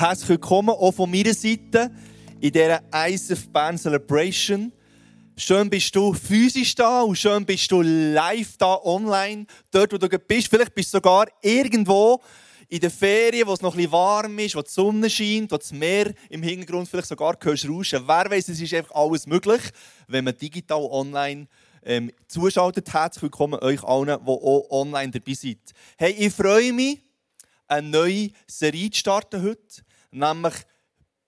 Herzlich willkommen auch von meiner Seite in dieser ISF Band Celebration. Schön bist du physisch da und schön bist du live da online, dort wo du bist. Vielleicht bist du sogar irgendwo in den Ferien, wo es noch ein warm ist, wo die Sonne scheint, wo das Meer im Hintergrund vielleicht sogar hörst rauschen. Wer weiß, es ist einfach alles möglich, wenn man digital online ähm, zuschaltet. Herzlich willkommen euch allen, die auch online dabei sind. Hey, ich freue mich, eine neue Serie zu starten heute, nämlich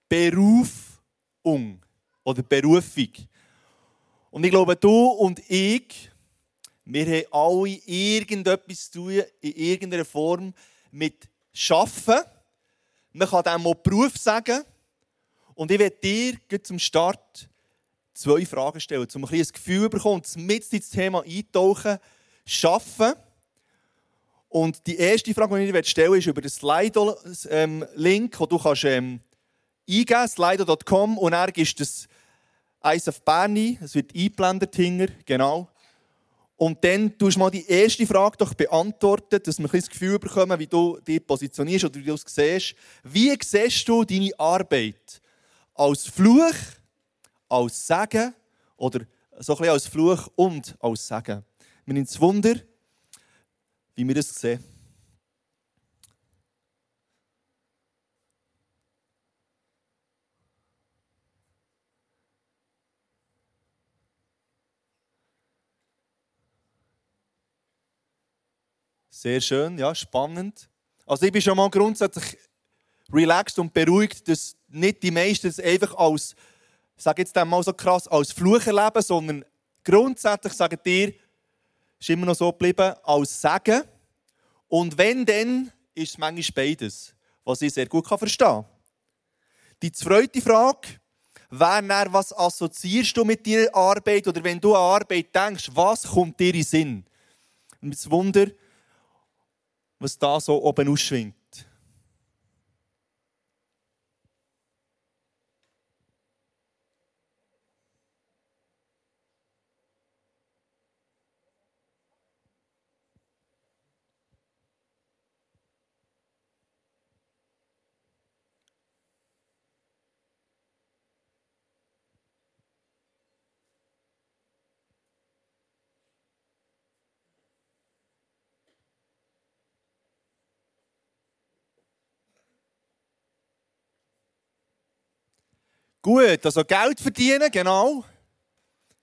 Berufung oder Berufung. Und ich glaube, du und ich, wir haben alle irgendetwas zu tun, in irgendeiner Form mit Schaffen. Man kann dem auch Beruf sagen. Und ich werde dir zum Start zwei Fragen stellen, um ein, ein Gefühl zu bekommen, mit ins Thema eintauchen, Schaffen. Und die erste Frage, die ich stellen ist über den Slido-Link, ähm, den du kannst, ähm, eingeben kannst, slido.com, und gibst du das Eis auf Berni, es wird eingeblendet hinger, genau. Und dann tust du mal die erste Frage doch beantworten, dass wir ein das Gefühl bekommen, wie du dich positionierst oder wie du es siehst. Wie siehst du deine Arbeit? Als Fluch, als Segen oder so ein bisschen als Fluch und als Segen? Wir nehmen das Wunder, wie wir das sehen. Sehr schön, ja, spannend. Also ich bin schon mal grundsätzlich relaxed und beruhigt, dass nicht die meisten es einfach als, sage jetzt mal so krass, als Fluch erleben, sondern grundsätzlich sagen dir, ist immer noch so geblieben, als Sagen. Und wenn, dann ist es manchmal beides, was ich sehr gut verstehen kann. Die zweite Frage, wer was assoziierst du mit deiner Arbeit? Oder wenn du an Arbeit denkst, was kommt dir in Sinn? Und das Wunder, was da so oben ausschwingt. Gut, also Geld verdienen, genau.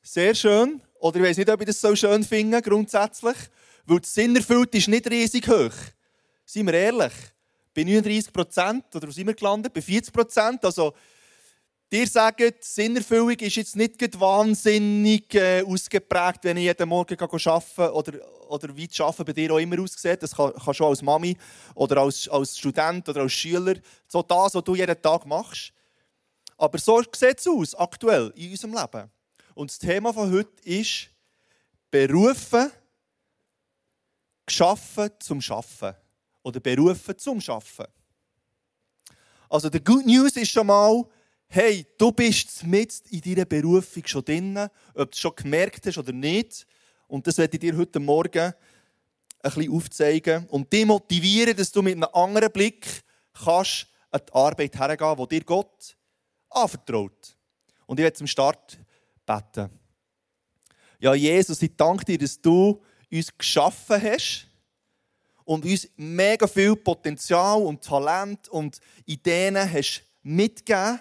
Sehr schön. Oder ich weiß nicht, ob ich das so schön finde, grundsätzlich. Weil das Sinnerfüllt ist nicht riesig hoch. Seien wir ehrlich. Bei 39 Prozent, oder wo sind wir gelandet? Bei 40 Prozent. Also, dir sagen, Sinnerfüllung ist jetzt nicht wahnsinnig äh, ausgeprägt, wenn ich jeden Morgen arbeite oder, oder wie das Arbeiten bei dir auch immer aussieht. Das kann, kann schon als Mami oder als, als Student oder als Schüler. So das, was du jeden Tag machst. Aber so sieht es aus, aktuell in unserem Leben. Und das Thema von heute ist berufen, geschaffen zum Schaffen. Oder berufen zum Schaffen. Also, der Good News ist schon mal, hey, du bist mit in deiner Berufung schon drin, ob du es schon gemerkt hast oder nicht. Und das werde ich dir heute Morgen ein bisschen aufzeigen und dich motivieren, dass du mit einem anderen Blick kannst an die Arbeit hergehen, die dir Gott anvertraut. Und ich werde zum Start beten. Ja, Jesus, ich danke dir, dass du uns geschaffen hast und uns mega viel Potenzial und Talent und Ideen hast mitgegeben,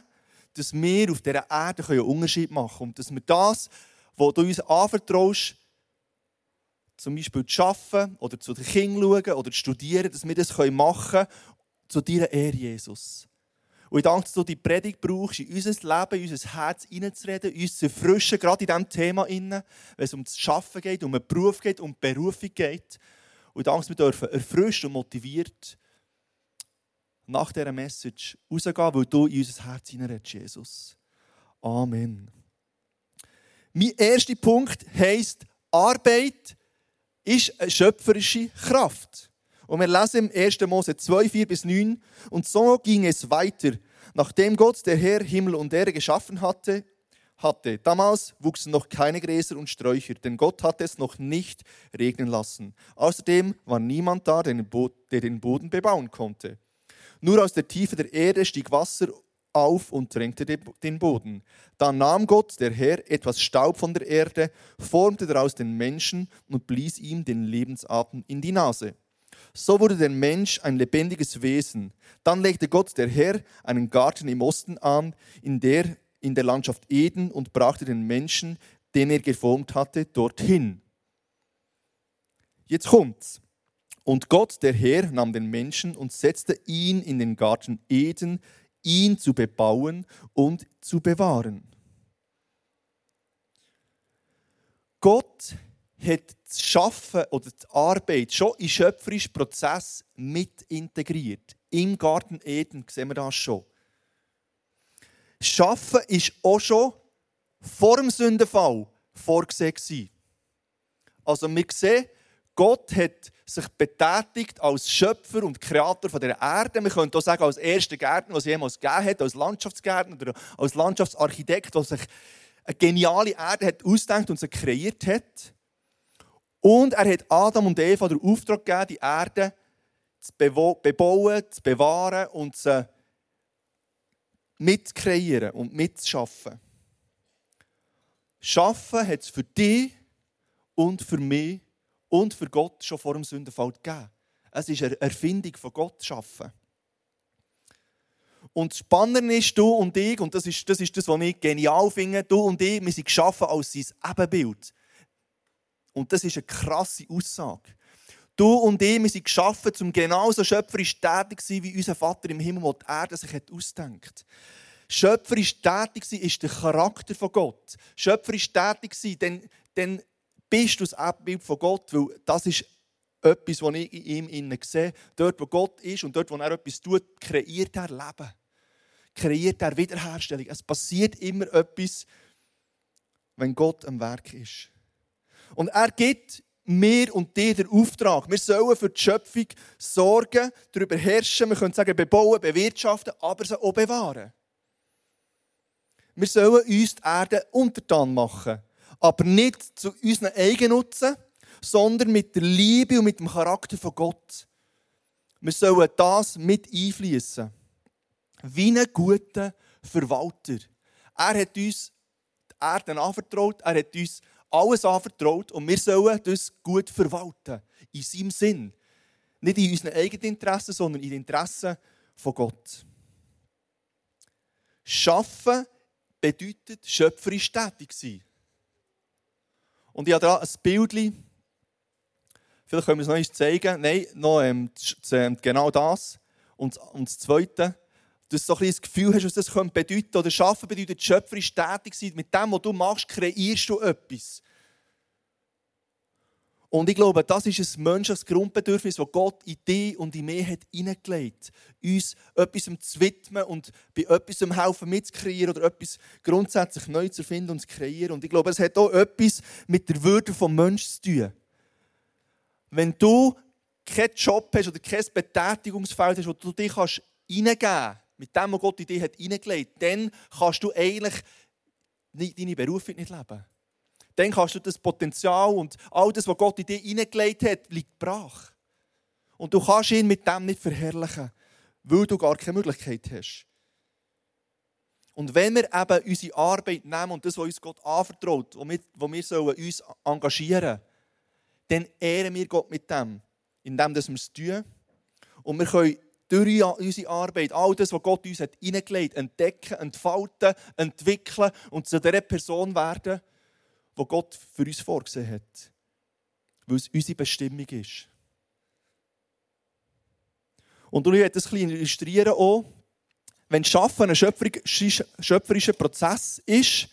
dass wir auf dieser Erde einen Unterschied machen können. Und dass wir das, was du uns anvertraust, zum Beispiel zu arbeiten oder zu den Kindern schauen oder zu studieren, dass wir das machen können, zu deiner Ehre, Jesus. Und ich danke, dass du die Predigt brauchst, in unser Leben, in unser Herz hineinzureden, uns zu erfrischen, gerade in diesem Thema, wenn es um das Schaffen geht, um einen Beruf geht, um Berufung geht. Und ich danke, dass wir dürfen erfrischt und motiviert nach dieser Message rausgehen, weil du in unser Herz hineinredest, Jesus. Amen. Mein erster Punkt heisst, Arbeit ist eine schöpferische Kraft. Und wir lesen im 1. Mose 2, 4 bis 9. Und so ging es weiter. Nachdem Gott, der Herr, Himmel und Erde geschaffen hatte, hatte. Damals wuchsen noch keine Gräser und Sträucher, denn Gott hatte es noch nicht regnen lassen. Außerdem war niemand da, der den Boden bebauen konnte. Nur aus der Tiefe der Erde stieg Wasser auf und drängte den Boden. Da nahm Gott, der Herr, etwas Staub von der Erde, formte daraus den Menschen und blies ihm den Lebensatem in die Nase. So wurde der Mensch ein lebendiges Wesen. Dann legte Gott, der Herr, einen Garten im Osten an, in der, in der Landschaft Eden, und brachte den Menschen, den er geformt hatte, dorthin. Jetzt kommt's. Und Gott, der Herr, nahm den Menschen und setzte ihn in den Garten Eden, ihn zu bebauen und zu bewahren. Gott hat das Schaffen oder die Arbeit schon in schöpferischen Prozess mit integriert. Im Garten Eden sehen wir das schon. Schaffen ist auch schon vor dem Sündenfall vorgesehen. Also wir sehen, Gott hat sich betätigt als Schöpfer und Kreator von der Erde. Wir können auch sagen, als erster Gärtner, was es jemals gegeben hat, als Landschaftsgärtner oder als Landschaftsarchitekt, der sich eine geniale Erde hat ausgedacht und sie kreiert hat. Und er hat Adam und Eva den Auftrag gegeben, die Erde zu bebauen, zu bewahren und sie mitkreieren und mitzuschaffen. Schaffen hat es für dich und für mich und für Gott schon vor dem Sündenfall gegeben. Es ist eine Erfindung von Gott schaffen. Und das Spannende ist, du und ich, und das ist, das ist das, was ich genial finde, du und ich, wir sind geschaffen als sein Ebenbild. Und das ist eine krasse Aussage. Du und ich, wir sind geschaffen, um genauso schöpferisch tätig zu sein, wie unser Vater im Himmel, der die Erde sich hat ausdenkt. Schöpferisch tätig sein ist der Charakter von Gott. Schöpferisch tätig sein, dann, dann bist du das Abbild von Gott, weil das ist etwas, was ich in ihm innen sehe. Dort, wo Gott ist und dort, wo er etwas tut, kreiert er Leben. Kreiert er Wiederherstellung. Es passiert immer etwas, wenn Gott am Werk ist. Und er gibt mir und dir den Auftrag. Wir sollen für die Schöpfung sorgen, darüber herrschen, wir können sagen, bebauen, bewirtschaften, aber sie auch bewahren. Wir sollen uns die Erde untertan machen aber nicht zu unseren Eigennutzen, sondern mit der Liebe und mit dem Charakter von Gott. Wir sollen das mit einfließen. Wie ein guter Verwalter. Er hat uns die Erde anvertraut, er hat uns alles anvertraut und wir sollen das gut verwalten. In seinem Sinn. Nicht in unseren eigenen Interessen, sondern in den Interessen von Gott. Schaffen bedeutet schöpferisch tätig sein. Und ich habe da ein Bild. Vielleicht können wir es noch einmal zeigen. Nein, noch ähm, ähm, genau das. Und, und das Zweite, dass du so ein das Gefühl hast, was das bedeuten könnte. Oder Schaffen bedeutet schöpferisch tätig sein. Mit dem, was du machst, kreierst du etwas. Und ich glaube, das ist ein menschliches Grundbedürfnis, das Gott in dich und in mich hat hineingelegt hat. Uns etwas zu widmen und bei etwas helfen mitzukreieren oder etwas grundsätzlich neu zu finden und zu kreieren. Und ich glaube, es hat auch etwas mit der Würde des Menschen zu tun. Wenn du keinen Job hast oder kein Betätigungsfeld hast, wo du dich hineingeben kannst, mit dem, was Gott in dich hat dann kannst du eigentlich deine Berufung nicht leben dann kannst du das Potenzial und all das, was Gott in dir hineingelegt hat, liegt brach. Und du kannst ihn mit dem nicht verherrlichen, weil du gar keine Möglichkeit hast. Und wenn wir eben unsere Arbeit nehmen und das, was uns Gott anvertraut, wo wir, wo wir sollen uns engagieren dann ehren wir Gott mit dem, indem wir es tun. Und wir können durch unsere Arbeit all das, was Gott uns hat hineingelegt entdecken, entfalten, entwickeln und zu dieser Person werden, wo Gott für uns vorgesehen hat. Weil es unsere Bestimmung ist. Und ich werde das ein bisschen illustrieren auch. Wenn Schaffen ein schöpferischer Prozess ist,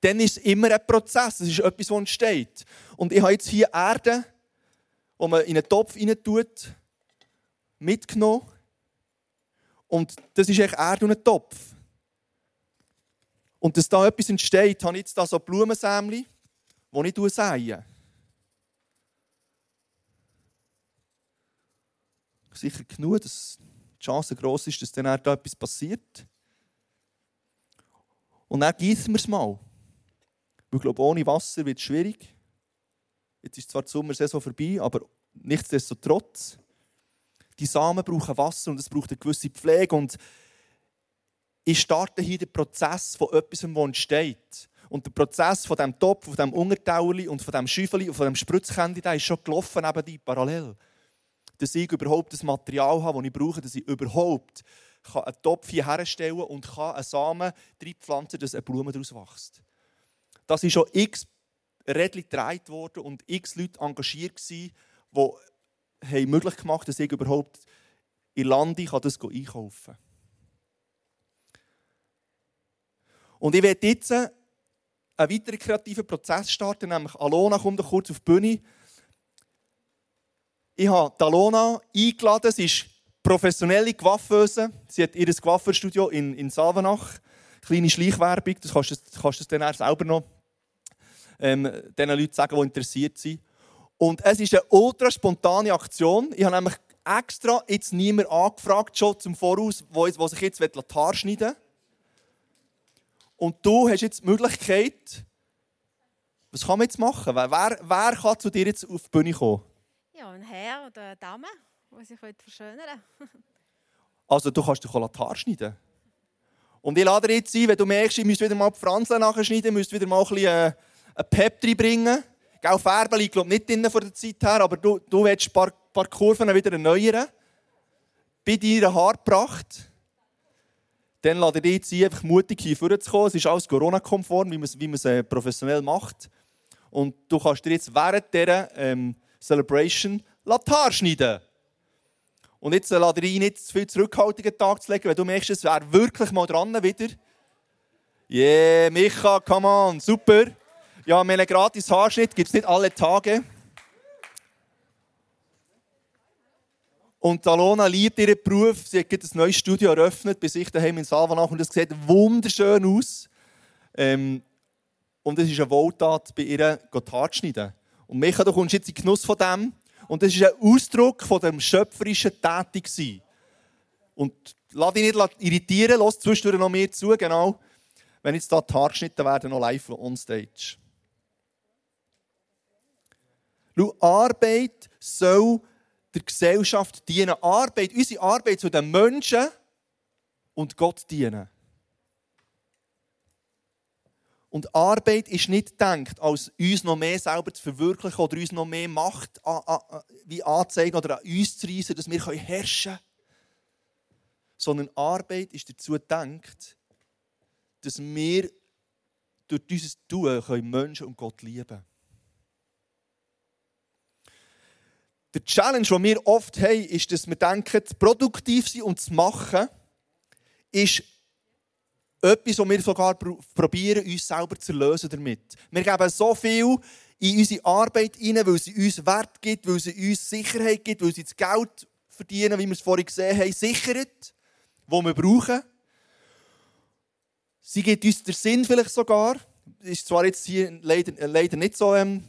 dann ist es immer ein Prozess. Es ist etwas, das entsteht. Und ich habe jetzt hier Erde, die man in einen Topf rein tut, mitgenommen. Und das ist eigentlich Erde und ein Topf. Und dass da etwas entsteht, habe ich jetzt da so Blumensämchen die ich sähe. Sicher genug, dass die Chance gross ist, dass dann da etwas passiert. Und dann gießen wir es mal. ich glaube, ohne Wasser wird es schwierig. Jetzt ist zwar die Sommersaison vorbei, aber nichtsdestotrotz. Die Samen brauchen Wasser und es braucht eine gewisse Pflege. Und ich starte hier den Prozess von etwas, das entsteht. Und der Prozess von diesem Topf, von diesem Untertauerli und von diesem Schäufeli und von diesem Spritzkändi, ist schon gelaufen neben die parallel. Dass ich überhaupt das Material habe, das ich brauche, dass ich überhaupt einen Topf hier herstellen und kann einen Samen reinpflanzen, dass eine Blume daraus wächst. Das ist schon x Rädchen gedreht worden und x Leute engagiert waren, die möglich gemacht haben, dass ich überhaupt in Lande das einkaufen kann. Und ich werde jetzt einen weiteren kreativen Prozess starten, nämlich Alona kommt kurz auf die Bühne. Ich habe Alona eingeladen, sie ist professionelle Coiffeuse. Sie hat ihr Coiffeurstudio in, in Savenach. Kleine Schleichwerbung, das kannst du, kannst du dann selber noch ähm, den Leuten sagen, die interessiert sind. Und es ist eine ultra spontane Aktion. Ich habe nämlich extra jetzt niemand angefragt, schon zum Voraus, wo, wo sich jetzt die Haare schneiden will. Und du hast jetzt die Möglichkeit, was kann man jetzt machen? Wer, wer kann zu dir jetzt auf die Bühne kommen? Ja, ein Herr oder eine Dame, die sich verschönern Also du kannst dich die Haare schneiden. Und ich lade dir jetzt ein, wenn du merkst, ich müsste wieder mal die Franzle nachschneiden, müsste wieder mal ein bisschen äh, ein Pep reinbringen. Gell, Färben liegt glaube nicht drin von der Zeit her, aber du, du willst ein paar, paar Kurven wieder erneuern. Bei deiner Haarpracht. Dann lade ich dich jetzt ein, einfach mutig hier vorzukommen. Es ist alles Corona-konform, wie man es, wie äh, professionell macht. Und du kannst dir jetzt während dieser ähm, Celebration Latar schneiden. Und jetzt äh, lade ich ihn nicht zu viel zurückhaltigen Tag zu legen, weil du merkst, es wäre wirklich mal dran wieder. Yeah, Micha, come on, super. Ja, einen gratis Haarschnitt gibt es nicht alle Tage. Und Alona liebt ihren Beruf. Sie hat ein neues Studio eröffnet bei sich daheim in Salvanach und es sieht wunderschön aus. Ähm, und es ist eine Wohltat, bei ihr die Haare schneiden. Und Micha, du kommst jetzt in den Genuss von dem. Und das ist ein Ausdruck von dem schöpferischen Tätigsein. Und lass dich nicht irritieren, lass zwischendurch noch mehr zu, genau. Wenn jetzt da die Haare geschnitten werden, noch live on stage. Arbeit soll der Gesellschaft dienen. Arbeit, unsere Arbeit zu den Menschen und Gott dienen. Und Arbeit ist nicht gedacht, als uns noch mehr selber zu verwirklichen oder uns noch mehr Macht wie anzeigen oder an uns zu reissen, dass wir herrschen können. Sondern Arbeit ist dazu gedacht, dass wir durch dieses Tun Menschen und Gott lieben können. Der Challenge, den wir oft haben, ist, dass wir denken, produktiv sein und zu machen, ist etwas, was wir sogar probieren, uns selber zu lösen damit. Wir geben so viel in unsere Arbeit hinein, weil sie uns Wert gibt, weil sie uns Sicherheit gibt, weil sie das Geld verdienen, wie wir es vorhin gesehen haben, sichert, das wir brauchen. Sie gibt uns den Sinn vielleicht sogar. Ist zwar jetzt hier leider, leider nicht so ähm,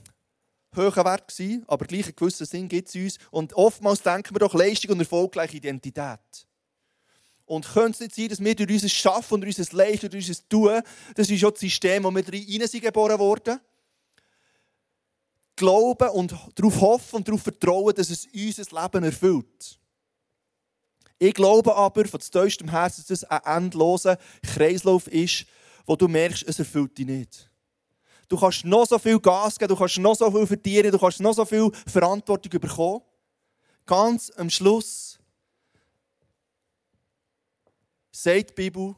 hoher Wert gewesen, aber gleich einen gewissen Sinn gibt es uns. Und oftmals denken wir doch Leistung und Erfolg gleich Identität. Und könnte es nicht sein, dass wir durch unser Schaffen und durch unser Leisten, durch unser Tun, das ist ja das System, wo wir rein sind geboren wurden, glauben und darauf hoffen und darauf vertrauen, dass es unser Leben erfüllt. Ich glaube aber von tiefstem Herzen, dass das ein endloser Kreislauf ist, wo du merkst, es erfüllt dich nicht. Du kannst noch so viel Gas geben, du kannst noch so viel verdienen, du kannst noch so viel Verantwortung bekommen. Ganz am Schluss sagt die Bibel,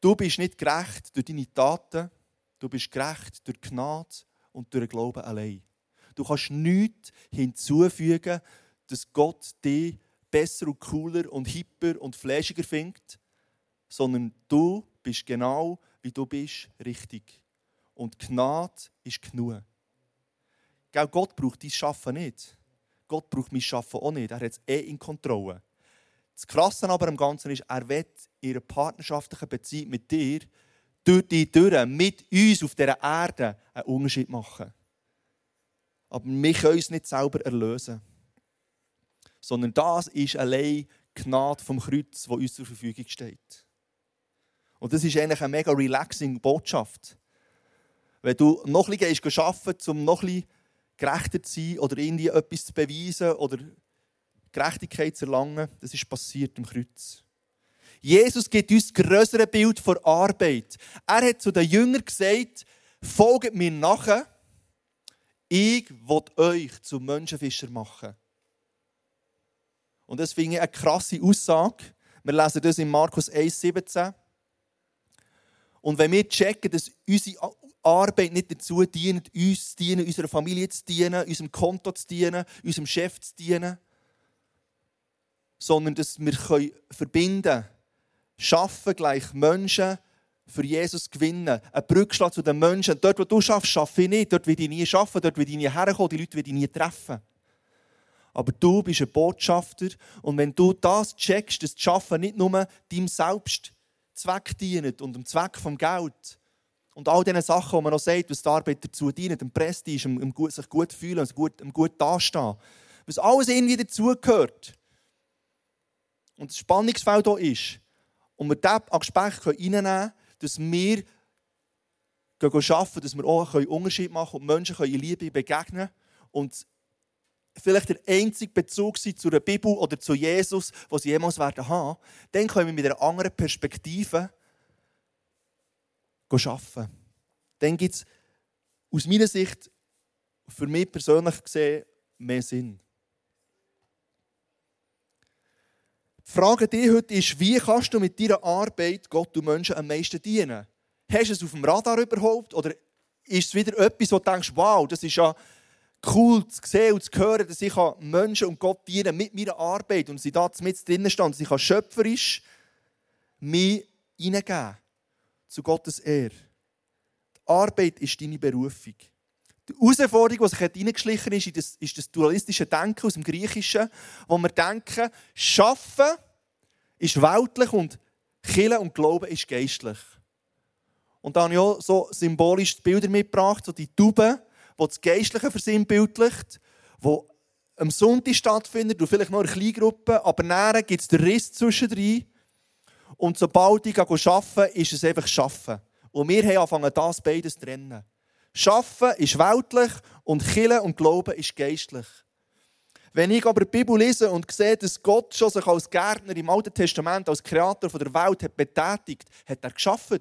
du bist nicht gerecht durch deine Taten, du bist gerecht durch Gnade und durch den Glauben allein. Du kannst nichts hinzufügen, dass Gott dich besser und cooler und hipper und fläschiger findet, sondern du bist genau, wie du bist, richtig. Und Gnade ist genug. Gott braucht dein Schaffen nicht. Gott braucht mein Schaffen auch nicht. Er hat es eh in Kontrolle. Das Krasse aber am Ganzen ist, er will in einer partnerschaftlichen Beziehung mit dir durch die Türen, mit uns auf dieser Erde einen Unterschied machen. Aber wir können uns nicht selber erlösen. Sondern das ist allein Gnade vom Kreuz, wo uns zur Verfügung steht. Und das ist eigentlich eine mega relaxing Botschaft. Wenn du noch ein bisschen arbeiten um noch ein bisschen gerechter zu sein oder irgendwie etwas zu beweisen oder Gerechtigkeit zu erlangen, das ist passiert im Kreuz. Jesus gibt uns das größere Bild von Arbeit. Er hat zu den Jüngern gesagt, folgt mir nachher, ich will euch zu Menschenfischer machen. Und das finde ich eine krasse Aussage. Wir lesen das in Markus 1,17. Und wenn wir checken, dass unsere Arbeit nicht dazu dient, uns zu dienen, unserer Familie zu dienen, unserem Konto zu dienen, unserem Chef zu dienen, sondern dass wir verbinden können, schaffen gleich Menschen für Jesus gewinnen. Ein Brückschlag zu den Menschen. Dort, wo du schaffst, schaffe ich nicht. Dort will ich nie schaffen, dort will ich nie herkommen, die Leute will ich nie treffen. Aber du bist ein Botschafter und wenn du das checkst, dass das Schaffen nicht nur deinem Selbstzweck dient und dem Zweck vom Geld und all diesen Sachen, die man noch sagt, was die Arbeit dazu dient, dem Prestige, um sich gut fühlen, um gut, um gut dastehen, was alles irgendwie dazugehört. Und das Spannungsfeld hier ist, und wir an Gespräch reinnehmen können, dass wir arbeiten, dass wir auch einen Unterschied machen und Menschen in Liebe begegnen und vielleicht der einzige Bezug sein zu der Bibel oder zu Jesus, den sie jemals werden haben, dann können wir mit einer anderen Perspektive arbeiten. Dann gibt es aus meiner Sicht, für mich persönlich gesehen, mehr Sinn. Die Frage die heute ist, wie kannst du mit deiner Arbeit Gott und Menschen am meisten dienen? Hast du es auf dem Radar überhaupt? Oder ist es wieder etwas, wo du denkst, wow, das ist ja cool zu sehen und zu hören, dass ich Menschen und Gott dienen mit meiner Arbeit und sie da mit drinnen stehen, dass ich schöpferisch mich hineingeben zu Gottes Ehre. Die Arbeit ist deine Berufung. Die Herausforderung, die sich hineingeschlichen ist, ist das, ist das dualistische Denken aus dem Griechischen, wo wir denken, Schaffen ist weltlich und Killen und Glauben ist geistlich. Und da habe ich auch so symbolisch Bilder mitgebracht, so die Tauben, die das Geistliche versinnbildlicht, wo am Sonntag stattfindet und vielleicht noch eine Kleingruppe, aber näher gibt es den Riss zwischendrin. Und sobald ich arbeite, ist es einfach Schaffen. Und wir haben angefangen, das beides zu trennen. Schaffen ist weltlich und Killen und Glauben ist geistlich. Wenn ich aber die Bibel lese und sehe, dass Gott schon sich als Gärtner im Alten Testament, als Kreator der Welt hat betätigt, hat er geschaffen.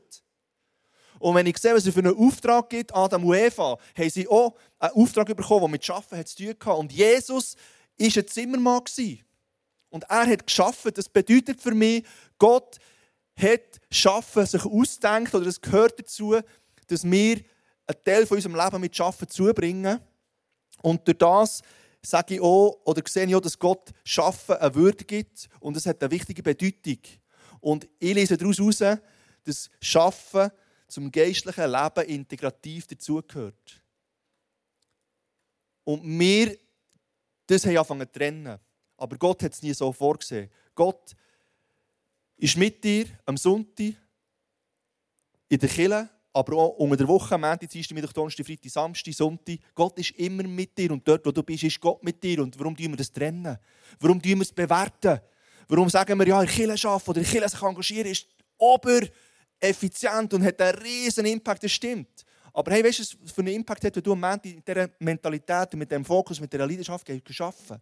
Und wenn ich sehe, was er für einen Auftrag gibt, Adam und Eva, haben sie auch einen Auftrag bekommen, der mit Schaffen zu tun hatte. Und Jesus war ein Zimmermann. Und er hat geschaffen. Das bedeutet für mich, Gott hat Schaffen sich ausdenkt oder es gehört dazu, dass wir einen Teil von unserem Leben mit Schaffen zubringen. Und durch das sage ich auch, oder sehe ich auch, dass Gott Schaffen eine Würde gibt und es hat eine wichtige Bedeutung. Und ich lese daraus heraus, dass Schaffen zum geistlichen Leben integrativ dazugehört. Und wir das haben angefangen zu trennen. Aber Gott hat es nie so vorgesehen. Gott ist mit dir am Sonntag in der Kirche aber auch unter der Woche, Montag, Dienstag, Mittwoch, Donnerstag, Freitag, Samstag, Sonntag. Gott ist immer mit dir und dort, wo du bist, ist Gott mit dir. Und warum tun wir das trennen? Warum tun wir es bewerten? Warum sagen wir, ja, in Kirche arbeiten oder in Kirche sich engagieren ist ober effizient und hat einen riesen Impact, das stimmt. Aber hey, weißt du, was für einen Impact hat, wenn du am Montag mit dieser Mentalität, mit diesem Fokus, mit dieser Leidenschaft arbeiten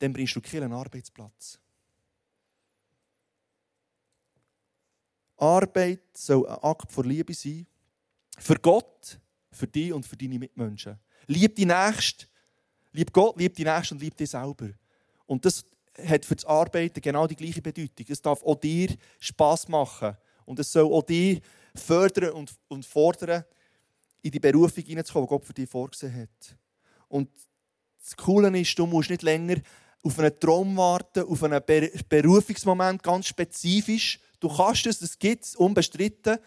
Dann bringst du Kirche einen Arbeitsplatz. Arbeit soll ein Akt von Liebe sein. Für Gott, für dich und für deine Mitmenschen. Lieb die Nächste. Lieb Gott, lieb die Nächste und lieb dich selber. Und das hat für das Arbeiten genau die gleiche Bedeutung. Es darf auch dir Spass machen. Und es soll auch dich fördern und, und fordern, in die Berufung hineinzukommen, die Gott für dich vorgesehen hat. Und das Coole ist, du musst nicht länger auf einen Traum warten, auf einen Berufungsmoment ganz spezifisch, Du kannst es, das gibt es, unbestritten.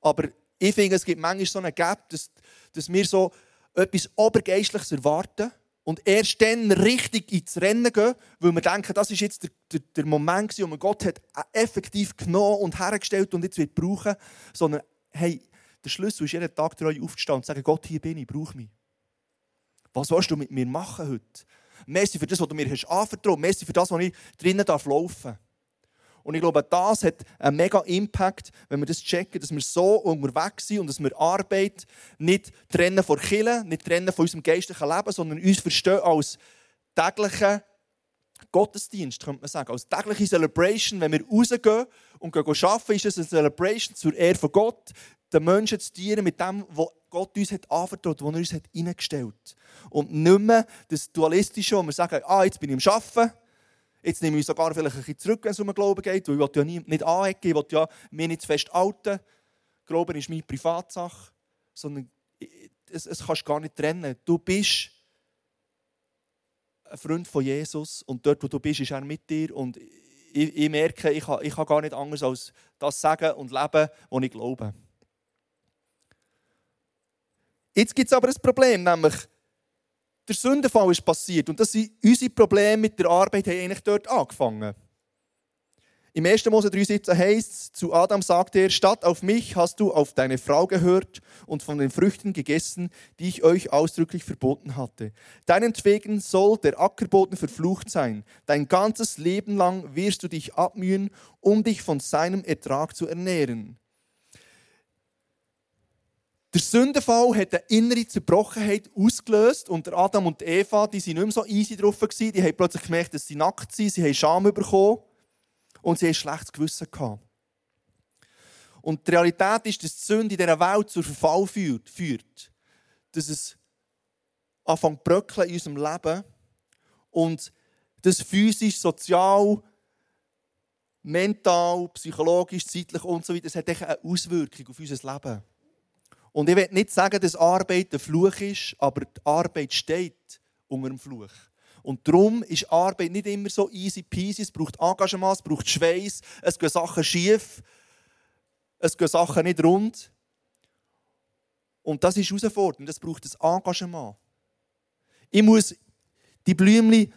Aber ich finde, es gibt manchmal so einen Gap, dass, dass wir so etwas Obergeistliches erwarten und erst dann richtig ins Rennen gehen, weil wir denken, das ist jetzt der, der, der Moment, wo man Gott hat effektiv genommen und hergestellt und jetzt wird brauchen. Sondern, hey, der Schlüssel ist jeden Tag treu aufzustehen und zu sagen, Gott, hier bin ich, brauche mich. Was willst du mit mir machen heute? Merci für das, was du mir hast anvertraut. Merci für das, was ich drinnen laufen darf. Und ich glaube, das hat einen mega Impact, wenn wir das checken, dass wir so unterwegs sind und dass wir Arbeit nicht trennen von Killen, nicht trennen von unserem geistlichen Leben, sondern uns verstehen als täglichen Gottesdienst, könnte man sagen. Als tägliche Celebration, wenn wir rausgehen und arbeiten, ist es eine Celebration zur Ehre von Gott, den Menschen zu dienen mit dem, was Gott uns hat anvertraut, was er uns hat eingestellt hat. Und nicht mehr das Dualistische, wo wir sagen, ah, jetzt bin ich am Arbeiten, jetzt nehme ich sogar vielleicht ein bisschen zurück, wenn es um den Glauben geht, weil ich ja nie, nicht anecken, ich will ja mich nicht zu fest halten. Glauben ist meine Privatsache, sondern es, es kannst du gar nicht trennen. Du bist ein Freund von Jesus und dort, wo du bist, ist er mit dir und ich, ich merke, ich kann, ich kann gar nicht anders als das sagen und leben, was ich glaube. Jetzt gibt es aber ein Problem, nämlich der Sündenfall ist passiert und das sind unsere Probleme mit der Arbeit haben eigentlich dort angefangen. Im 1. Mose 3,17 heißt es, zu Adam sagte er, statt auf mich hast du auf deine Frau gehört und von den Früchten gegessen, die ich euch ausdrücklich verboten hatte. Deinetwegen soll der Ackerboden verflucht sein. Dein ganzes Leben lang wirst du dich abmühen, um dich von seinem Ertrag zu ernähren. Der Sündenfall hat eine innere Zerbrochenheit ausgelöst und Adam und Eva, die sind nicht mehr so easy drauf gewesen. Die haben plötzlich gemerkt, dass sie nackt sind, sie haben Scham bekommen und sie haben ein schlechtes Gewissen gehabt. Und die Realität ist, dass die Sünde in dieser Welt zur Verfall führt. führt. Dass es anfängt zu bröckeln in unserem Leben und das physisch, sozial, mental, psychologisch, zeitlich und so weiter, das hat eine Auswirkung auf unser Leben. Und ich will nicht sagen, dass Arbeit ein Fluch ist, aber die Arbeit steht unter dem Fluch. Und darum ist Arbeit nicht immer so easy peasy. Es braucht Engagement, es braucht Schweiß, es gehen Sachen schief, es gehen Sachen nicht rund. Und das ist herausfordernd, es braucht ein Engagement. Ich muss die Blümchen,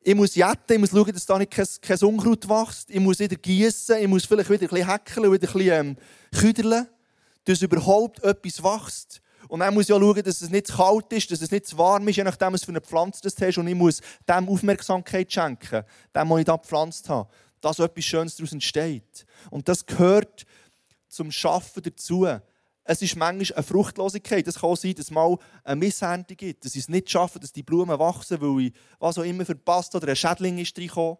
ich muss jetten, ich muss schauen, dass da nicht kein, Unkraut wächst. Ich muss wieder gießen, ich muss vielleicht wieder ein bisschen häckeln, wieder ein bisschen ähm, dass überhaupt etwas wächst. Und dann muss ich auch schauen, dass es nicht zu kalt ist, dass es nicht zu warm ist, je nachdem, was für eine Pflanze das hast. Und ich muss dem Aufmerksamkeit schenken, dem, was ich da gepflanzt habe, dass etwas Schönes daraus entsteht. Und das gehört zum Schaffen dazu. Es ist manchmal eine Fruchtlosigkeit. Es kann sein, dass es mal eine Missernte gibt, dass ich es nicht schaffe, dass die Blumen wachsen, weil ich was auch immer verpasst oder ein Schädling ist reingekommen.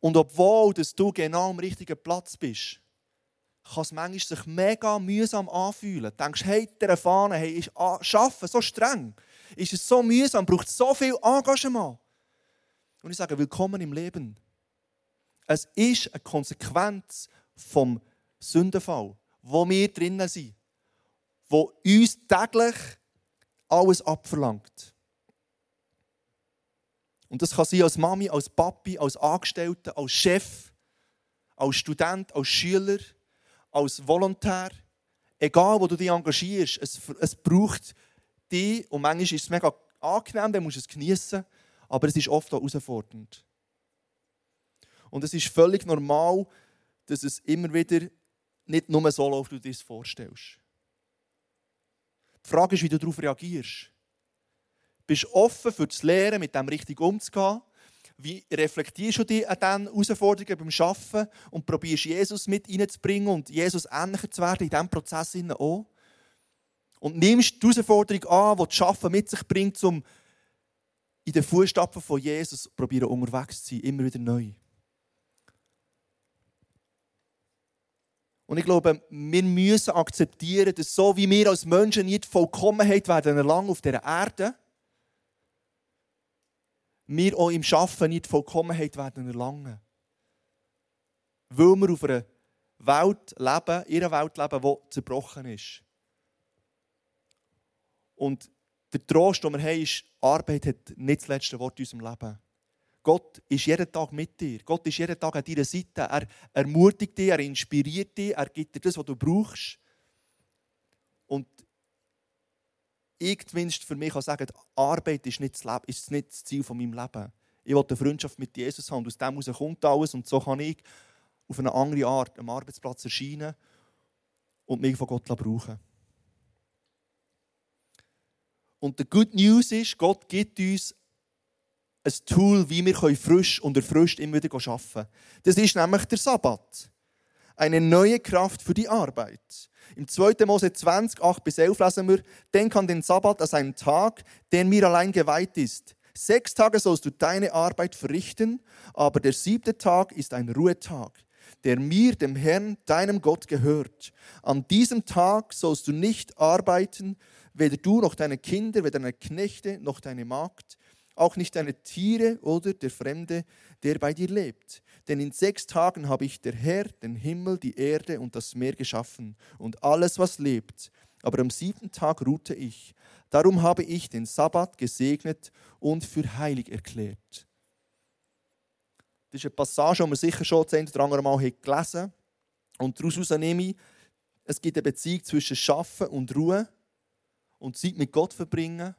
Und obwohl dass du genau am richtigen Platz bist, kann es manchmal sich mega mühsam anfühlen. Du denkst, hey, der Fahne, hey, ist Arbeiten so streng, ist es so mühsam, braucht so viel Engagement. Und ich sage, willkommen im Leben. Es ist eine Konsequenz vom Sündenfall, wo wir drinnen sind, wo uns täglich alles abverlangt. Und das kann sein als Mami, als Papi, als Angestellter, als Chef, als Student, als Schüler als Volontär, egal wo du dich engagierst, es, es braucht dich und manchmal ist es mega angenehm, dann musst du es genießen, aber es ist oft auch herausfordernd. Und es ist völlig normal, dass es immer wieder nicht nur so läuft, wie du dir das vorstellst. Die Frage ist, wie du darauf reagierst. Bist du offen für das Lehren, mit dem richtig umzugehen? Wie reflektierst du dich an diesen Herausforderungen beim Arbeiten und probierst Jesus mit reinzubringen und Jesus ähnlicher zu werden in diesem Prozess auch? Und nimmst die Herausforderung an, die das Arbeiten mit sich bringt, um in den Fußstapfen von Jesus probieren unterwegs zu sein, immer wieder neu. Und ich glaube, wir müssen akzeptieren, dass so wie wir als Menschen nicht Vollkommenheit werden erlangen auf dieser Erde, wir auch im Schaffen nicht Vollkommenheit werden erlangen. Weil wir auf einer Welt leben, in einer Welt leben, die zerbrochen ist. Und der Trost, den wir haben, ist, Arbeit hat nicht das letzte Wort in unserem Leben. Gott ist jeden Tag mit dir. Gott ist jeden Tag an deiner Seite. Er ermutigt dich, er inspiriert dich, er gibt dir das, was du brauchst. Und ich zumindest für mich kann sagen, Arbeit ist nicht das, Leben, ist nicht das Ziel von meinem Leben. Ich will eine Freundschaft mit Jesus haben und aus dem heraus kommt alles und so kann ich auf eine andere Art am Arbeitsplatz erscheinen und mich von Gott brauchen. Und die Good News ist, Gott gibt uns ein Tool, wie wir frisch und erfrischt immer wieder arbeiten können. Das ist nämlich der Sabbat. Eine neue Kraft für die Arbeit. Im 2. Mose 20, 8 bis 11 lesen wir, denk an den Sabbat als einen Tag, der mir allein geweiht ist. Sechs Tage sollst du deine Arbeit verrichten, aber der siebte Tag ist ein Ruhetag, der mir, dem Herrn, deinem Gott gehört. An diesem Tag sollst du nicht arbeiten, weder du noch deine Kinder, weder deine Knechte noch deine Magd, auch nicht deine Tiere oder der Fremde, der bei dir lebt. Denn in sechs Tagen habe ich der Herr den Himmel, die Erde und das Meer geschaffen und alles, was lebt. Aber am siebten Tag ruhte ich. Darum habe ich den Sabbat gesegnet und für heilig erklärt. Das ist eine Passage, die wir sicher schon eine oder andere Mal gelesen haben. Und daraus nehme ich, es gibt eine Beziehung zwischen Schaffen und Ruhe und Zeit mit Gott verbringen.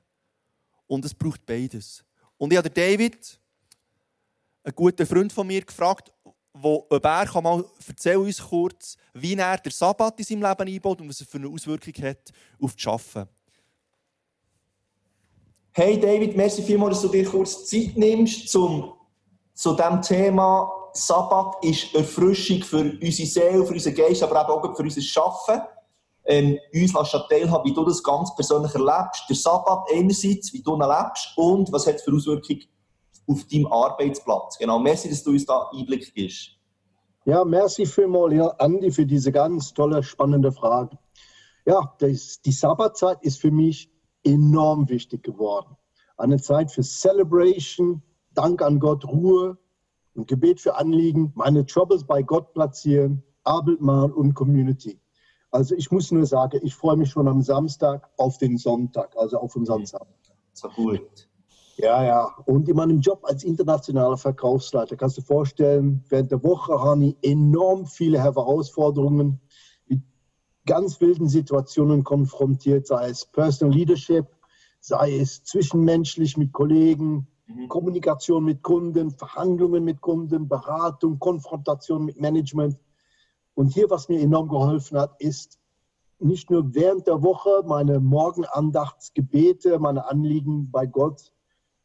Und es braucht beides. Und ich habe David, einen guten Freund von mir, gefragt, wo, ob er kann mal erzähl uns kurz, wie er den Sabbat in seinem Leben einbaut und was er für eine Auswirkung hat auf das Arbeiten. Hey David, merci vielmals, dass du dir kurz Zeit nimmst, zum, zu diesem Thema Sabbat ist Erfrischung für unsere Seele, für unseren Geist, aber auch für unser Schaffen. Ähm, uns teilhaben, wie du das ganz persönlich erlebst. Der Sabbat einerseits, wie du ihn erlebst und was hat es für Auswirkungen auf deinem Arbeitsplatz. Genau, merci, dass du uns da Einblick gibst. Ja, merci vielmals, ja, Andi, für diese ganz tolle, spannende Frage. Ja, das, die Sabbatzeit ist für mich enorm wichtig geworden. Eine Zeit für Celebration, Dank an Gott, Ruhe und Gebet für Anliegen, meine Troubles bei Gott platzieren, Abendmahl und Community. Also ich muss nur sagen, ich freue mich schon am Samstag auf den Sonntag, also auf unseren Samstag. Gut. Ja, ja. Und in meinem Job als internationaler Verkaufsleiter kannst du dir vorstellen, während der Woche habe ich enorm viele Herausforderungen mit ganz wilden Situationen konfrontiert, sei es Personal Leadership, sei es zwischenmenschlich mit Kollegen, mhm. Kommunikation mit Kunden, Verhandlungen mit Kunden, Beratung, Konfrontation mit Management. Und hier, was mir enorm geholfen hat, ist nicht nur während der Woche meine Morgenandachtsgebete, meine Anliegen bei Gott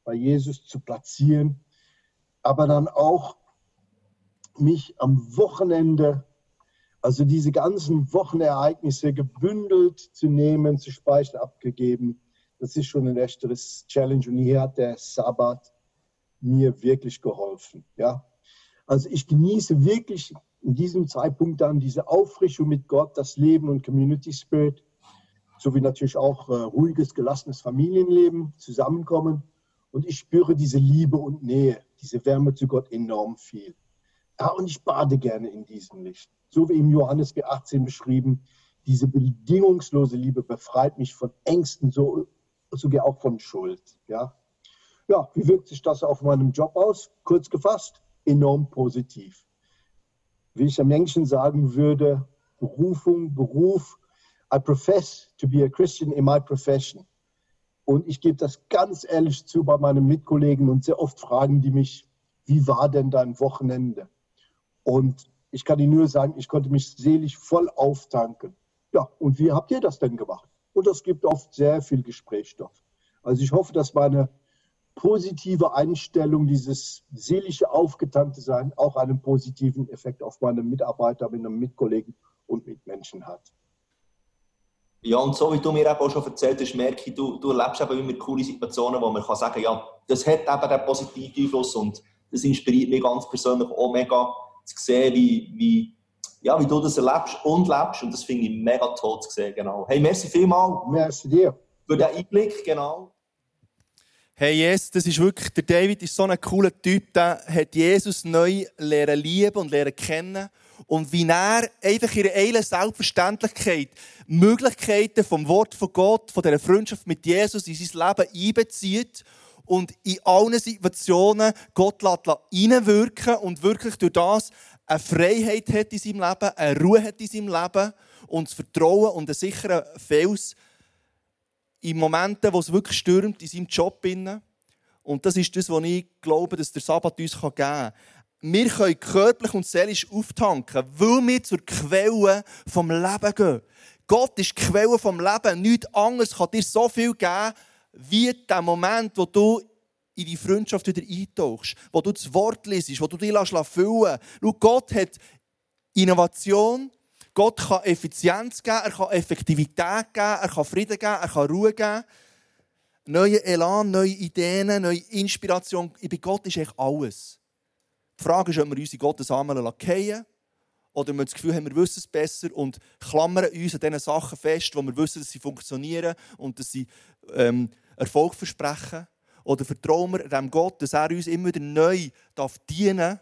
bei Jesus zu platzieren, aber dann auch mich am Wochenende, also diese ganzen Wochenereignisse gebündelt zu nehmen, zu speichern, abgegeben. Das ist schon ein echteres Challenge und hier hat der Sabbat mir wirklich geholfen. Ja? Also ich genieße wirklich in diesem Zeitpunkt dann diese Auffrischung mit Gott, das Leben und Community Spirit, sowie natürlich auch äh, ruhiges, gelassenes Familienleben, Zusammenkommen. Und ich spüre diese Liebe und Nähe, diese Wärme zu Gott enorm viel. Ja, und ich bade gerne in diesem Licht. So wie im Johannes B18 beschrieben, diese bedingungslose Liebe befreit mich von Ängsten, so, sogar auch von Schuld. Ja? ja, wie wirkt sich das auf meinem Job aus? Kurz gefasst, enorm positiv. Wie ich am Menschen sagen würde, Berufung, Beruf, I profess to be a Christian in my profession. Und ich gebe das ganz ehrlich zu bei meinen Mitkollegen und sehr oft fragen die mich, wie war denn dein Wochenende? Und ich kann Ihnen nur sagen, ich konnte mich selig voll auftanken. Ja, und wie habt ihr das denn gemacht? Und das gibt oft sehr viel Gesprächsstoff. Also ich hoffe, dass meine positive Einstellung, dieses seelische aufgetankte Sein auch einen positiven Effekt auf meine Mitarbeiter, meine Mitkollegen und Mitmenschen hat. Ja, und so wie du mir eben auch schon erzählt hast, merke ich, du, du erlebst eben immer coole Situationen, wo man kann sagen ja, das hat eben den positiven Einfluss und das inspiriert mich ganz persönlich auch mega zu sehen, wie, wie, ja, wie du das erlebst und lebst und das finde ich mega toll zu sehen, genau. Hey, merci vielmals. Merci dir. Für den Einblick, genau. Hey, yes, das ist wirklich, der David ist so ein cooler Typ, der hat Jesus neu lernen lieben und lernen kennen. Und wie er einfach in einer Selbstverständlichkeit Möglichkeiten vom Wort von Gott, von dieser Freundschaft mit Jesus in sein Leben einbezieht und in allen Situationen Gott reinwirken und wirklich durch das eine Freiheit hat in seinem Leben, eine Ruhe hat in seinem Leben und das Vertrauen und einen sicheren Fels in Momenten, wo es wirklich stürmt in seinem Job. Und das ist das, was ich glaube, dass der Sabbat uns geben kann wir können körperlich und seelisch auftanken, weil wir zur Quelle vom Leben gehen. Gott ist die Quelle vom Leben. Nichts anderes kann dir so viel geben, wie der Moment, wo du in die Freundschaft wieder eintauchst, wo du das Wort liest, wo du dich füllen lässt. Schau, Gott hat Innovation, Gott kann Effizienz geben, er kann Effektivität geben, er kann Frieden geben, er kann Ruhe geben. Neue Elan, neue Ideen, neue Inspiration. Bei Gott ist eigentlich alles. Die Frage ist, ob wir unsere Gottesamen fallen oder wir das Gefühl haben, wir wissen es besser und klammern uns an diesen Sachen fest, wo wir wissen, dass sie funktionieren und dass sie ähm, Erfolg versprechen. Oder vertrauen wir dem Gott, dass er uns immer wieder neu darf dienen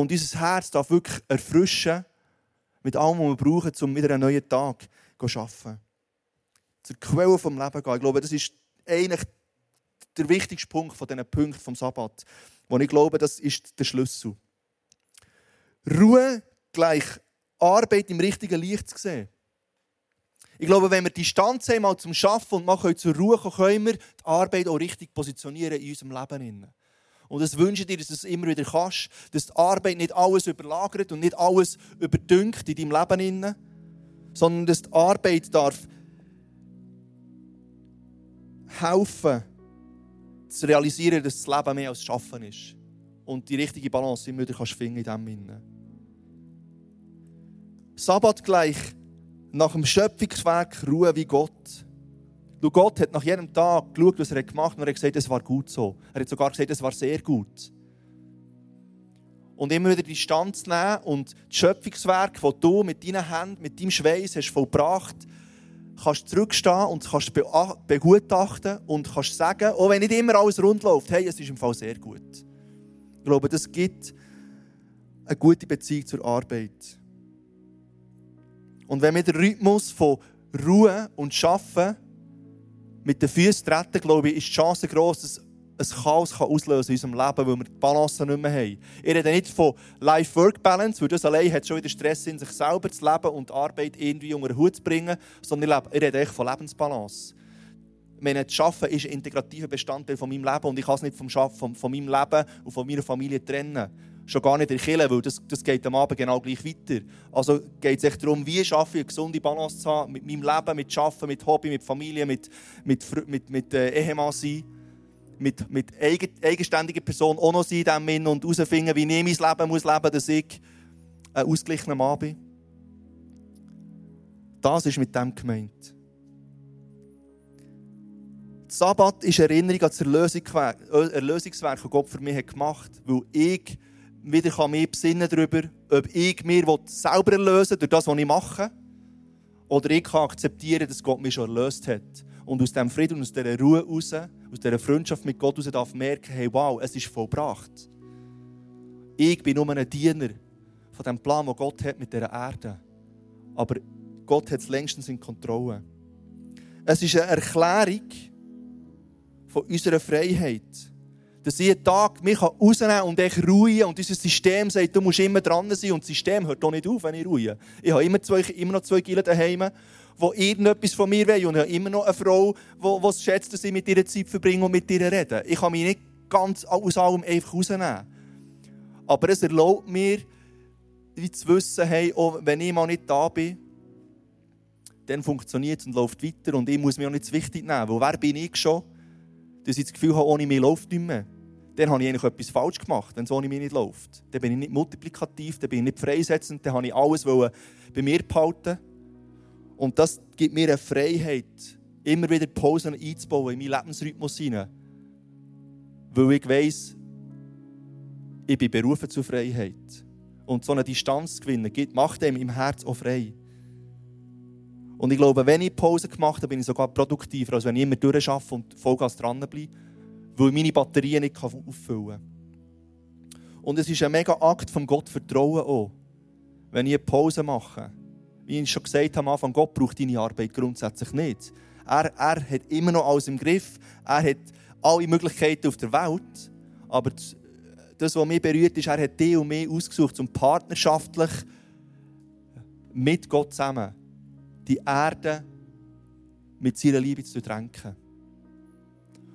und unser Herz darf wirklich erfrischen mit allem, was wir brauchen, um wieder einen neuen Tag zu arbeiten. Zur Quelle des Lebens gehen. Ich glaube, das ist eigentlich der wichtigste Punkt von diesen Punkten vom Sabbat, wo ich glaube, das ist der Schlüssel. Ruhe gleich Arbeit im richtigen Licht zu sehen. Ich glaube, wenn wir Distanz haben, mal zum Arbeiten und mal zur Ruhe kommen, können wir die Arbeit auch richtig positionieren in unserem Leben. Und das wünsche dir, dass du es immer wieder kannst, dass die Arbeit nicht alles überlagert und nicht alles überdünkt in deinem Leben, sondern dass die Arbeit darf helfen, zu realisieren, dass das Leben mehr als Schaffen ist. Und die richtige Balance immer wieder kannst finden in diesem Sinne. Sabbat gleich nach dem Schöpfungswerk Ruhe wie Gott. Du, Gott hat nach jedem Tag geschaut, was er gemacht hat und er hat gesagt, es war gut so. Er hat sogar gesagt, es war sehr gut. Und immer wieder die Distanz nehmen und das Schöpfungswerk, das du mit deinen Händen, mit deinem Schweiß hast vollbracht, kannst zurückstehen und kannst begutachten und kannst sagen, auch wenn nicht immer alles rund läuft, hey, es ist im Fall sehr gut. Ich glaube, das gibt eine gute Beziehung zur Arbeit. Und wenn wir den Rhythmus von Ruhe und Schaffen mit den Füßen treten, glaube ich, ist die Chance groß, dass ein Chaos kann auslösen in unserem Leben, weil wir die Balance nicht mehr haben. Ich rede nicht von Life-Work-Balance, weil das allein hat schon wieder Stress in sich selber zu leben und die Arbeit irgendwie unter den Hut zu bringen, sondern ich rede echt von Lebensbalance. Meine, Arbeiten ist ein integrativer Bestandteil von meinem Leben und ich kann es nicht vom Schaffen, von, von meinem Leben und von meiner Familie trennen. Schon gar nicht in der weil das, das geht am Abend genau gleich weiter. Also geht es echt darum, wie schaffe ich eine gesunde Balance zu haben mit meinem Leben, mit Arbeiten, mit Hobby, mit Familie, mit, mit, mit, mit äh, Ehemann sein mit, mit eigenständiger Person auch noch sein in diesem Sinn und herausfinden, wie ich mein Leben muss leben, dass ich ein ausgeglichener Mann bin. Das ist mit dem gemeint. Der Sabbat ist Erinnerung an das Erlösungswerk, das Gott für mich gemacht hat, weil ich wieder mich besinnen darüber, ob ich mir selber erlösen durch das, was ich mache, oder ich kann akzeptieren, dass Gott mich schon erlöst hat. Und aus diesem Frieden und aus dieser Ruhe heraus, aus dieser Freundschaft mit Gott heraus darf merken, hey, wow, es ist vollbracht. Ich bin nur ein Diener von dem Plan, den Gott hat mit dieser Erde. Aber Gott hat es längstens in Kontrolle. Es ist eine Erklärung von unserer Freiheit. Dass ich jeden Tag mich rausnehmen kann und ich ruhe und unser System sagt, du musst immer dran sein und das System hört auch nicht auf, wenn ich ruhe. Ich habe immer, zwei, immer noch zwei Kinder daheim, die irgendetwas von mir wollen und ich habe immer noch eine Frau, die, es schätzt, dass ich mit ihrer Zeit verbringe und mit ihr rede. Ich kann mich nicht ganz aus allem einfach rausnehmen. Aber es erlaubt mir, wie zu wissen, hey, auch wenn ich mal nicht da bin, dann funktioniert es und läuft weiter und ich muss mir auch nicht zu wichtig nehmen. Weil wer bin ich schon? Dass ich das Gefühl habe, ohne mich läuft nicht mehr. Dann habe ich eigentlich etwas falsch gemacht, wenn es ohne mich nicht läuft. Dann bin ich nicht multiplikativ, dann bin ich nicht freisetzend, dann habe ich alles bei mir behalten. Und das gibt mir eine Freiheit, immer wieder Pausen einzubauen in meinen Lebensrhythmus hinein. Weil ich weiss, ich bin berufen zur Freiheit. Und so eine Distanz zu gewinnen, macht dem im Herz auch frei. Und ich glaube, wenn ich Pause gemacht habe, bin ich sogar produktiver, als wenn ich immer durcharbeite und Vollgas dranbleibe, weil ich meine Batterien nicht auffüllen kann. Und es ist ein mega Akt vom Gott Vertrauen auch, wenn ich eine Pause mache. Wie ich schon gesagt habe am Anfang, Gott braucht deine Arbeit grundsätzlich nicht. Er, er hat immer noch alles im Griff, er hat alle Möglichkeiten auf der Welt, aber das, was mich berührt, ist, er hat dich und mich ausgesucht, um partnerschaftlich mit Gott zusammen die Erde mit seiner Liebe zu tränken.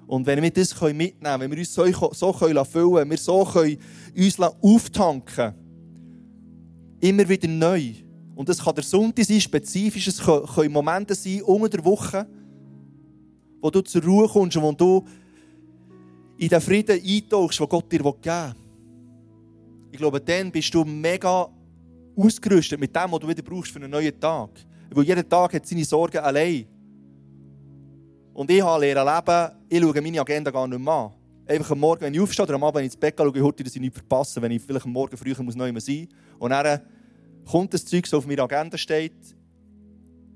Und wenn wir das mitnehmen können, wenn wir uns so, so füllen können, wenn wir so uns auftanken immer wieder neu. Und das kann der Sonntag sein, spezifisch, es können Momente sein unter der Woche, wo du zur Ruhe kommst und wo du in den Frieden eintauchst, den Gott dir geben will. Ich glaube, dann bist du mega ausgerüstet mit dem, was du wieder brauchst für einen neuen Tag. Weil jeder Tag hat seine Sorgen allein. Und ich habe lernen leben, ich schaue meine Agenda gar nicht mehr an. Einfach am Morgen, wenn ich aufstehe oder am Abend, wenn ich ins Bett gehe, schaue ich heute, dass ich nichts verpasse, wenn ich vielleicht am Morgen früher muss neu sein muss. Und dann kommt das Zeug, das auf meiner Agenda steht.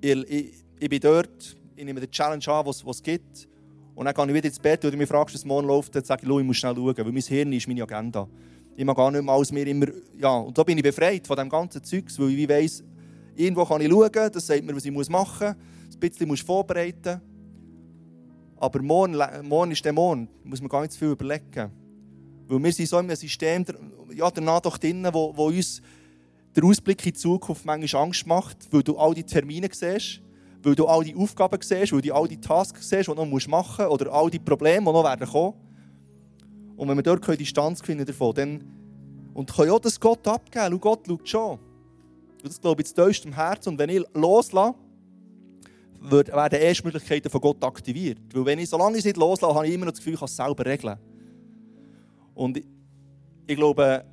Ich, ich, ich bin dort, ich nehme die Challenge an, was es gibt. Und dann gehe ich wieder ins Bett und du mich fragst, was morgen läuft, dann sage ich, ich muss schnell schauen, weil mein Hirn ist meine Agenda. Ich mag gar nicht mehr alles mehr immer... Ja, und da bin ich befreit von dem ganzen Zeugs, weil ich weiss, irgendwo kann ich schauen, das sagt mir, was ich machen muss. Ein bisschen muss ich vorbereiten. Aber morgen, morgen ist der Morgen, muss man gar nicht zu viel überlegen. Weil wir sind so in einem System, ja, danach doch drin, wo, wo uns der Ausblick in die Zukunft manchmal Angst macht, weil du all die Termine siehst, weil du all die Aufgaben siehst, weil du all die Tasks siehst, die du noch machen musst, oder all die Probleme, die noch werden kommen. Und wenn wir dort Distanz finden davon, dann und können auch das Gott abgeben. Und Gott schaut schon. Das glaube ich jetzt im Herzen. Und wenn ich loslasse, werden erst Möglichkeiten von Gott aktiviert. Weil wenn ich, solange ich es nicht loslasse, habe ich immer noch das Gefühl, ich kann es selber regeln. Und ich, ich glaube,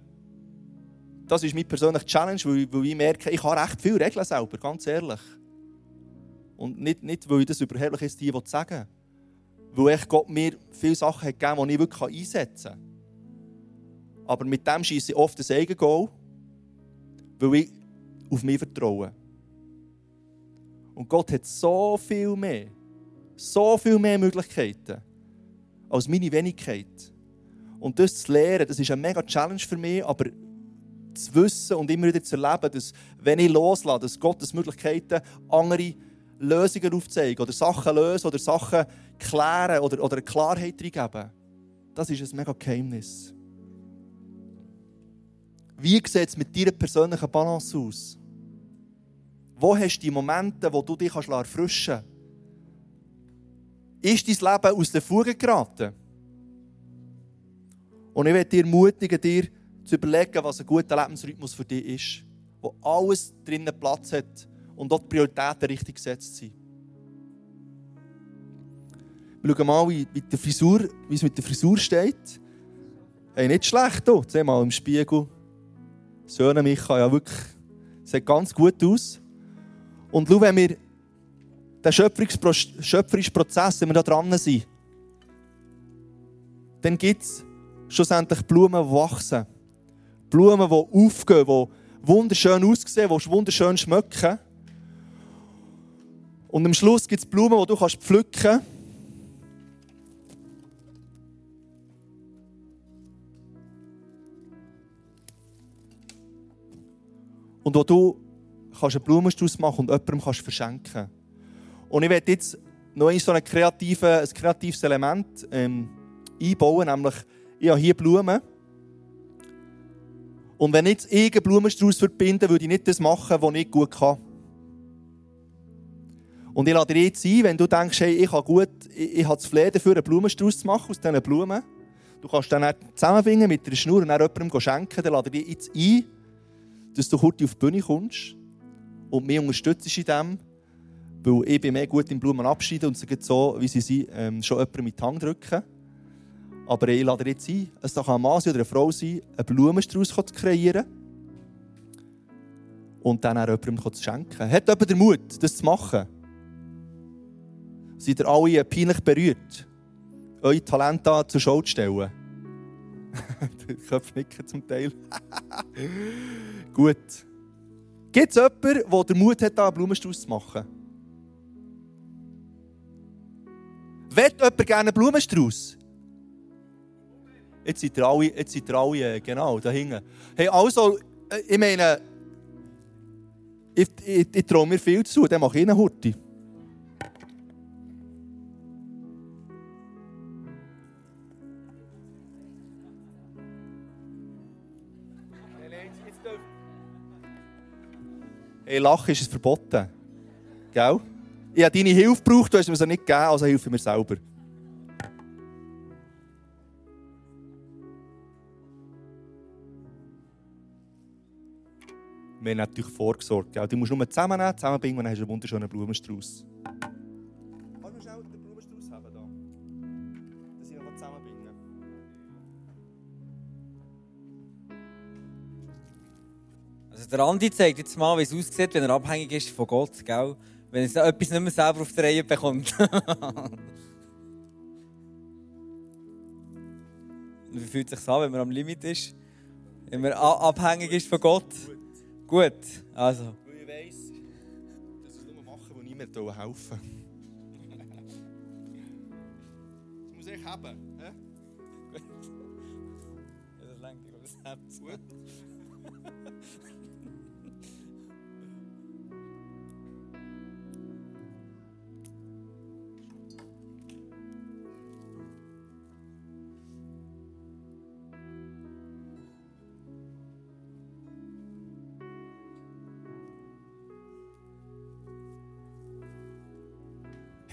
das ist meine persönliche Challenge, weil, weil ich merke, ich kann recht viel regeln selber, ganz ehrlich. Und nicht, nicht weil ich das überheblich ist, die sagen Weil echt Gott mir viele Sachen hat gegeben, die ich wirklich einsetzen kann. Aber mit dem schieße ich oft ein Eigengoal, weil ich auf mich vertraue. Und Gott hat so viel mehr, so viel mehr Möglichkeiten als meine Wenigkeit. Und das zu lernen, das ist eine mega Challenge für mich, aber zu wissen und immer wieder zu erleben, dass, wenn ich loslasse, dass Gottes Möglichkeiten andere Lösungen aufzeigen oder Sachen lösen oder Sachen klären oder, oder eine Klarheit reingeben. Das ist ein mega Geheimnis. Wie sieht es mit deiner persönlichen Balance aus? Wo hast du die Momente, wo du dich erfrischen kannst? Ist dein Leben aus der Fuge geraten? Und ich möchte dir ermutigen, dir zu überlegen, was ein guter Lebensrhythmus für dich ist. Wo alles drinnen Platz hat und dort die Prioritäten richtig gesetzt sind. Wir schauen mal, wie, wie, Frisur, wie es mit der Frisur steht. Hey, nicht schlecht, du. Sieh mal im Spiegel. Söhne Micha, ja wirklich, sieht ganz gut aus. Und schau, wenn wir den schöpferischen Prozess, wenn wir da dran sind, dann gibt es schlussendlich Blumen, die wachsen. Blumen, die aufgehen, die wunderschön aussehen, die wunderschön schmecken. Und am Schluss gibt es Blumen, die du pflücken kannst. Und wo du kannst einen Blumenstrauß machen und jemandem kannst verschenken. Und ich werde jetzt noch ein, so ein, kreative, ein kreatives Element ähm, einbauen, nämlich ich habe hier Blumen. Und wenn ich jetzt irgendeinen Blumenstrauß verbinden würde ich nicht das machen, was ich gut kann. Und ich lade dir jetzt ein, wenn du denkst, hey, ich habe gut, ich, ich habe das Flair dafür, einen Blumenstrauß zu machen aus diesen Blumen. Du kannst dann zusammenbringen mit einer Schnur und dann jemandem schenken. Dann lade ich jetzt ein, dass du kurz auf die Bühne kommst und mich unterstützt in dem, weil ich bin mehr gut im Blumen abschieden und sie so, wie sie sind, ähm, schon jemanden mit Hang drücken. Aber ich lade jetzt ein, es kann ein Mann oder eine Frau sein, einen Blumenstrauß zu kreieren und dann auch jemandem zu schenken. Hat jemand den Mut, das zu machen? Seid ihr alle peinlich berührt, eure Talente zur Schau zu stellen? Die Köpfe nicken zum Teil. Gut. Gibt es jemanden, der den Mut hat, einen Blumenstrauß zu machen? Will jemand gerne einen Blumenstrauß? Jetzt ihr alle, jetzt ihr alle äh, genau, da hinten. Hey, also, äh, ich meine, ich, ich, ich traue mir viel zu, dann mache ich einen Hurti. Hey, Lachen ist verboten. Gell? Ich habe deine Hilfe gebraucht, du hast mir sie nicht gegeben, also helfe mir selber. Wir haben natürlich vorgesorgt. Gell? Du musst nur zusammennehmen, zusammenbringen und dann hast du einen wunderschönen Blumenstrauß. Also der Andi zeigt jetzt mal, wie es aussieht, wenn er abhängig ist von Gott, gell? Wenn er etwas nicht mehr selber auf die Reihe bekommt. wie fühlt es sich an, wenn man am Limit ist? Wenn man abhängig ist von Gott? Gut. Gut. Also. Weil ich weiss, dass ich es nur machen, wo niemand helfen Das muss ich haben. He? Gut. Das längt, ich glaube, das Herz. Gut.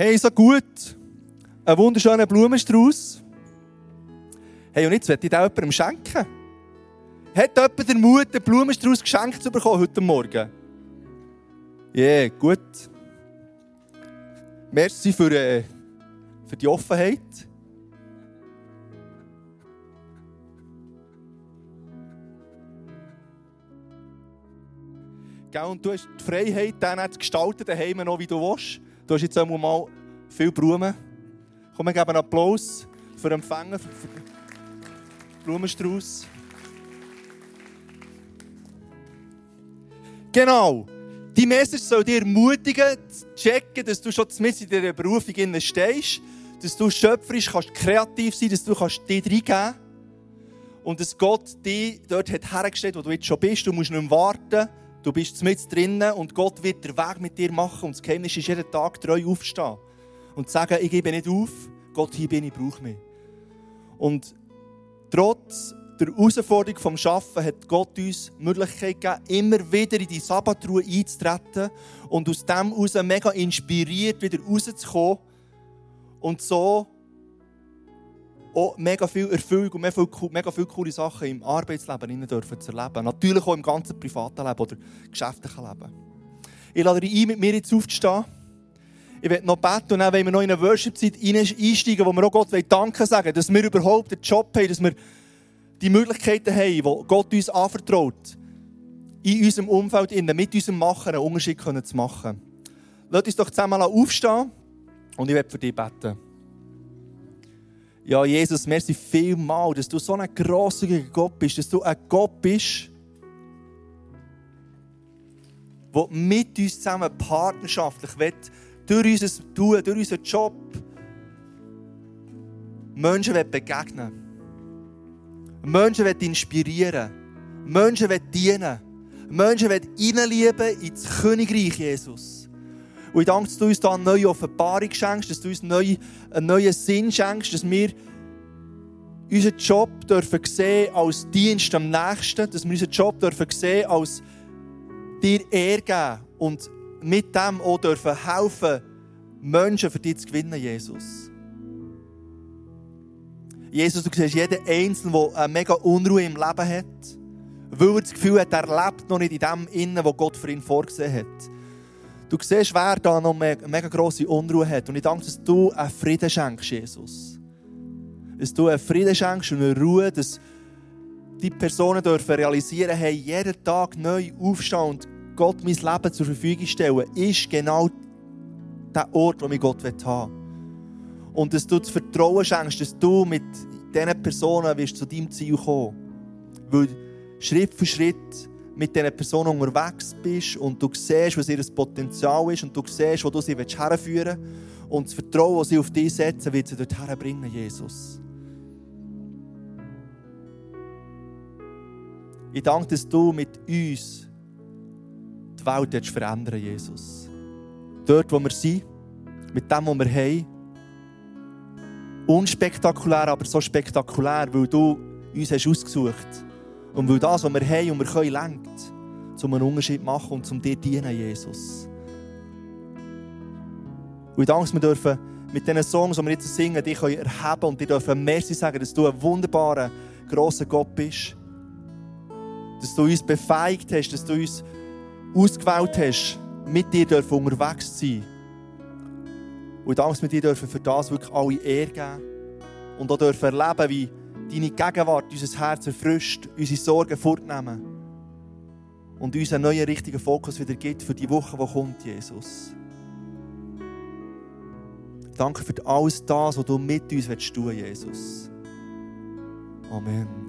Hey, so gut. Ein wunderschöner Blumenstrauß. Hey, und jetzt möchte ich den jemandem schenken. Hat jemand den Mut, einen Blumenstrauß geschenkt zu bekommen heute Morgen? Ja, yeah, gut. Merci für, äh, für die Offenheit. Und du hast die Freiheit, dann zu gestalten, daheim noch, wie du willst. Du hast jetzt einmal mal viele Blumen. Komm, wir geben einen Applaus für den Empfänger, für, den Blumenstrauß. Genau. Die Message soll dir ermutigen, zu checken, dass du schon mit in dieser Berufung stehst, dass du schöpferisch kannst, kreativ sein dass du kannst dich reingeben kannst. Und dass Gott dich dort hat hergestellt, wo du jetzt schon bist. Du musst nicht mehr warten. Du bist mit drinnen und Gott wird den Weg mit dir machen. Und das Geheimnis ist, jeden Tag treu aufstehen. Und sagen, ich gebe nicht auf. Gott, hier bin ich, brauche mich. Und trotz der Herausforderung vom Schaffen hat Gott uns die Möglichkeit gegeben, immer wieder in die Sabbatruhe einzutreten und aus dem heraus mega inspiriert wieder rauszukommen und so auch mega viel Erfüllung und mega viel, mega viel coole Sachen im Arbeitsleben dürfen zu erleben. Natürlich auch im ganzen privaten Leben oder geschäftlichen Leben. Ich lade dich ein, mit mir jetzt aufzustehen. Ich werde noch beten und dann wollen wir noch in eine Worship-Zeit einsteigen, wo wir auch Gott Danke sagen dass wir überhaupt den Job haben, dass wir die Möglichkeiten haben, die Gott uns anvertraut, in unserem Umfeld, mit unserem Machen einen Unterschied zu machen. Lass uns doch zusammen aufstehen und ich werde für dich beten. Ja, Jesus, merci vielmal, dass du so ein grosszügiger Gott bist, dass du ein Gott bist, der mit uns zusammen partnerschaftlich will, durch unser Tun, durch unseren Job Menschen will begegnen Menschen will inspirieren. Menschen will dienen. Menschen will hineinlieben ins Königreich Jesus. Und ich danke, dass du uns da eine neue Offenbarung schenkst, dass du uns einen neuen Sinn schenkst, dass wir unseren Job dürfen sehen als Dienst am Nächsten, dass wir unseren Job dürfen sehen als dir Ehre geben und mit dem auch dürfen helfen, Menschen für dich zu gewinnen, Jesus. Jesus, du siehst jeden Einzelnen, der eine mega Unruhe im Leben hat, weil er das Gefühl hat, er lebt noch nicht in dem Innen, was Gott für ihn vorgesehen hat. Du siehst, wer da noch eine mega grosse Unruhe hat. Und ich danke, dass du einen Frieden schenkst, Jesus. Dass du einen Frieden schenkst und eine Ruhe, dass die Personen dürfen realisieren, hey, jeden Tag neu aufstehen und Gott mein Leben zur Verfügung stellen, ist genau der Ort, wo ich Gott haben will. Und dass du das Vertrauen schenkst, dass du mit diesen Personen wirst zu deinem Ziel kommen. Weil Schritt für Schritt mit diesen Personen unterwegs bist und du siehst, was ihr Potenzial ist und du siehst, wo du sie herführen willst. Und das Vertrauen, das sie auf dich setzen, wird sie dorthin bringen, Jesus. Ich danke, dass du mit uns die Welt verändern Jesus. Dort, wo wir sind, mit dem, was wir haben. Unspektakulär, aber so spektakulär, weil du uns hast ausgesucht hast. Und weil das, was wir haben und wir können, lenkt, um einen Unterschied zu machen und zum dir dienen, Jesus. Und ich danke, dass wir dürfen mit diesen Songs, die wir jetzt singen, dich erheben und dir dürfen Merci sagen, dass du ein wunderbarer, grosser Gott bist. Dass du uns befeigt hast, dass du uns ausgewählt hast, mit dir dürfen unterwegs zu sein. Und ich danke, dass wir dir dürfen für das wirklich alle Ehre geben und auch dürfen erleben, wie deine Gegenwart unser Herz erfrischt, unsere Sorgen fortnehmen und uns einen neuen richtigen Fokus wieder gibt für die Woche, die kommt, Jesus. Danke für alles das, was du mit uns tun willst, Jesus. Amen.